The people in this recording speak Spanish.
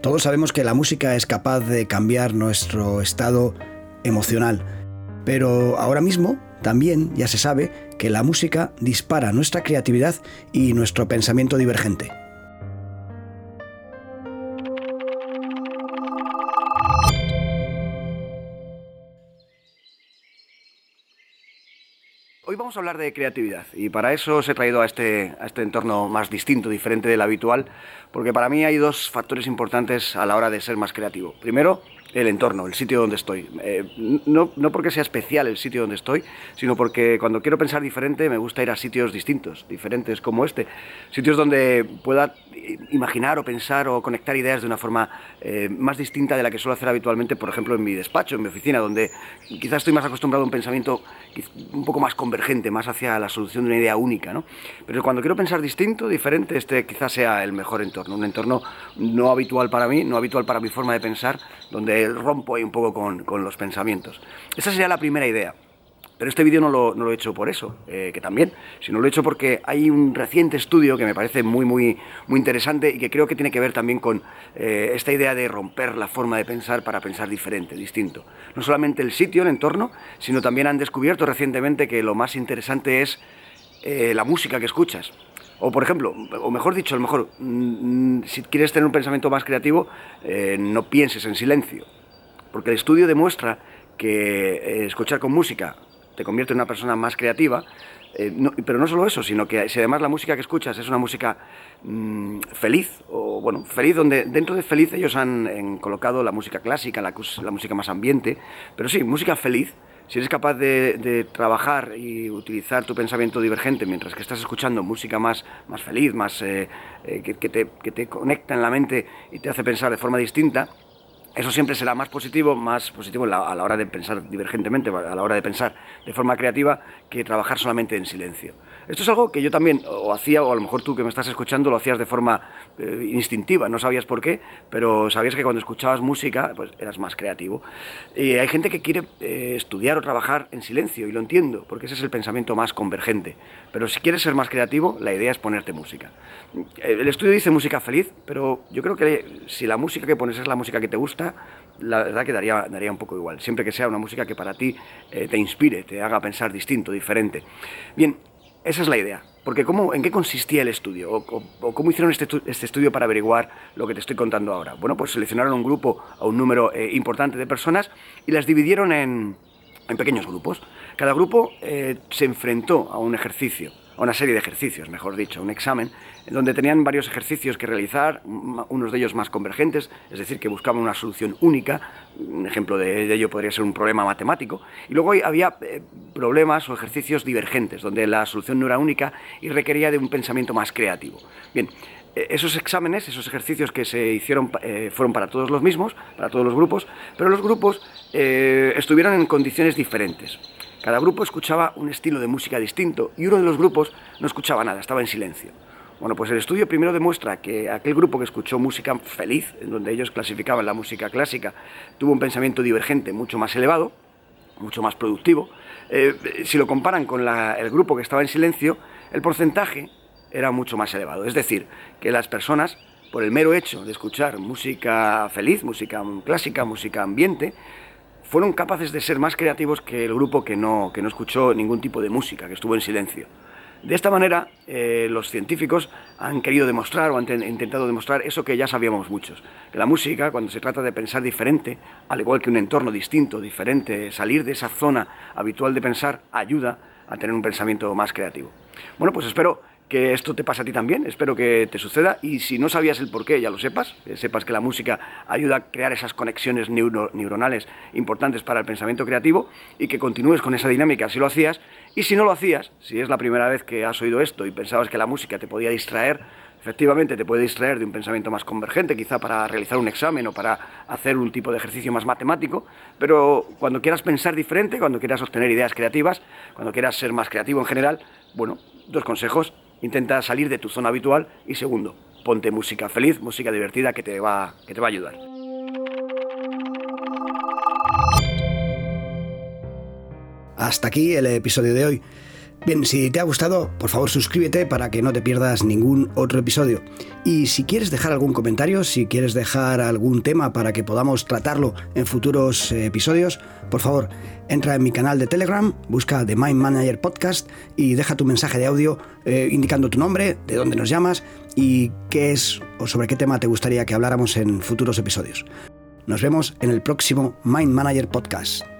Todos sabemos que la música es capaz de cambiar nuestro estado emocional, pero ahora mismo también ya se sabe que la música dispara nuestra creatividad y nuestro pensamiento divergente. Hoy vamos a hablar de creatividad y para eso os he traído a este, a este entorno más distinto, diferente del habitual, porque para mí hay dos factores importantes a la hora de ser más creativo. Primero, el entorno, el sitio donde estoy. Eh, no, no, porque sea especial el sitio donde estoy, sino porque cuando quiero pensar diferente me gusta ir a sitios distintos, diferentes como este. Sitios donde pueda imaginar o pensar o conectar ideas de una forma eh, más distinta de la que suelo hacer habitualmente, por ejemplo, en mi despacho, en mi oficina, donde quizás estoy más acostumbrado a un pensamiento un poco más convergente, más hacia la solución de una idea única. ¿no? Pero cuando quiero pensar distinto, diferente, este quizás sea el mejor entorno. Un entorno no habitual para mí, no habitual para mi forma de pensar, donde rompo ahí un poco con, los pensamientos. Esa sería la primera idea. Pero este vídeo no lo, he hecho por eso, eh, que también, sino lo he hecho porque hay un reciente estudio que me parece muy, muy, muy interesante y que creo que tiene que ver también con eh, esta idea de romper la forma de pensar para pensar diferente, distinto. No solamente el sitio, el entorno, sino también han descubierto recientemente que lo más interesante es eh, la música que escuchas. O por ejemplo, o mejor dicho, a lo mejor, mm, si quieres tener un pensamiento más creativo, no pienses en silencio. Porque el estudio demuestra que escuchar con música te convierte en una persona más creativa. Eh, pero no solo eso, sino que si además la música que escuchas es una música mm, feliz, o bueno, feliz, donde dentro de feliz ellos han, colocado la música clásica, la, música más ambiente, pero sí, música feliz, si eres capaz de, trabajar y utilizar tu pensamiento divergente mientras que estás escuchando música más, más feliz, más, eh, eh, que, te, que te conecta en la mente y te hace pensar de forma distinta, eso siempre será más positivo, más positivo a la hora de pensar divergentemente, a la hora de pensar de forma creativa, que trabajar solamente en silencio. Esto es algo que yo también o hacía, o a lo mejor tú que me estás escuchando lo hacías de forma eh, instintiva, no sabías por qué, pero sabías que cuando escuchabas música pues eras más creativo. Y hay gente que quiere eh, estudiar o trabajar en silencio, y lo entiendo, porque ese es el pensamiento más convergente. Pero si quieres ser más creativo, la idea es ponerte música. El estudio dice música feliz, pero yo creo que si la música que pones es la música que te gusta, la verdad que daría, daría un poco igual, siempre que sea una música que para ti eh, te inspire, te haga pensar distinto, diferente. Bien, esa es la idea. Porque ¿cómo, ¿en qué consistía el estudio? O, cómo hicieron este, este, estudio para averiguar lo que te estoy contando ahora? Bueno, pues seleccionaron un grupo a un número eh, importante de personas y las dividieron en, en pequeños grupos. Cada grupo eh, se enfrentó a un ejercicio una serie de ejercicios, mejor dicho, un examen, en donde tenían varios ejercicios que realizar, unos de ellos más convergentes, es decir, que buscaban una solución única, un ejemplo de ello podría ser un problema matemático, y luego había eh, problemas o ejercicios divergentes, donde la solución no era única y requería de un pensamiento más creativo. Bien, eh, esos exámenes, esos ejercicios que se hicieron eh, fueron para todos los mismos, para todos los grupos, pero los grupos estuvieron en condiciones diferentes. Cada grupo escuchaba un estilo de música distinto y uno de los grupos no escuchaba nada, estaba en silencio. Bueno, pues el estudio primero demuestra que aquel grupo que escuchó música feliz, en donde ellos clasificaban la música clásica, tuvo un pensamiento divergente mucho más elevado, mucho más productivo. Eh, si lo comparan con el grupo que estaba en silencio, el porcentaje era mucho más elevado. Es decir, que las personas, por el mero hecho de escuchar música feliz, música clásica, música ambiente, fueron capaces de ser más creativos que el grupo que no, que no escuchó ningún tipo de música, que estuvo en silencio. De esta manera, eh, los científicos han querido demostrar o han intentado demostrar eso que ya sabíamos muchos, que la música, cuando se trata de pensar diferente, al igual que un entorno distinto, diferente, salir de esa zona habitual de pensar, ayuda a tener un pensamiento más creativo. Bueno, pues espero que esto te pase a ti también, espero que te suceda y si no sabías el por qué, ya lo sepas, que sepas que la música ayuda a crear esas conexiones neuronales importantes para el pensamiento creativo y que continúes con esa dinámica si lo hacías y si no lo hacías, si es la primera vez que has oído esto y pensabas que la música te podía distraer, efectivamente te puede distraer de un pensamiento más convergente, quizá para realizar un examen o para hacer un tipo de ejercicio más matemático, pero cuando quieras pensar diferente, cuando quieras obtener ideas creativas, cuando quieras ser más creativo en general, bueno, dos consejos intenta salir de tu zona habitual y segundo, ponte música feliz, música divertida que te va, que te va a ayudar. Hasta aquí el episodio de hoy. Bien, si te ha gustado, por favor suscríbete para que no te pierdas ningún otro episodio. Y si quieres dejar algún comentario, si quieres dejar algún tema para que podamos tratarlo en futuros eh, episodios, por favor, entra en mi canal de Telegram, busca The Mind Manager Podcast y deja tu mensaje de audio eh, indicando tu nombre, de dónde nos llamas y qué es o sobre qué tema te gustaría que habláramos en futuros episodios. Nos vemos en el próximo Mind Manager Podcast.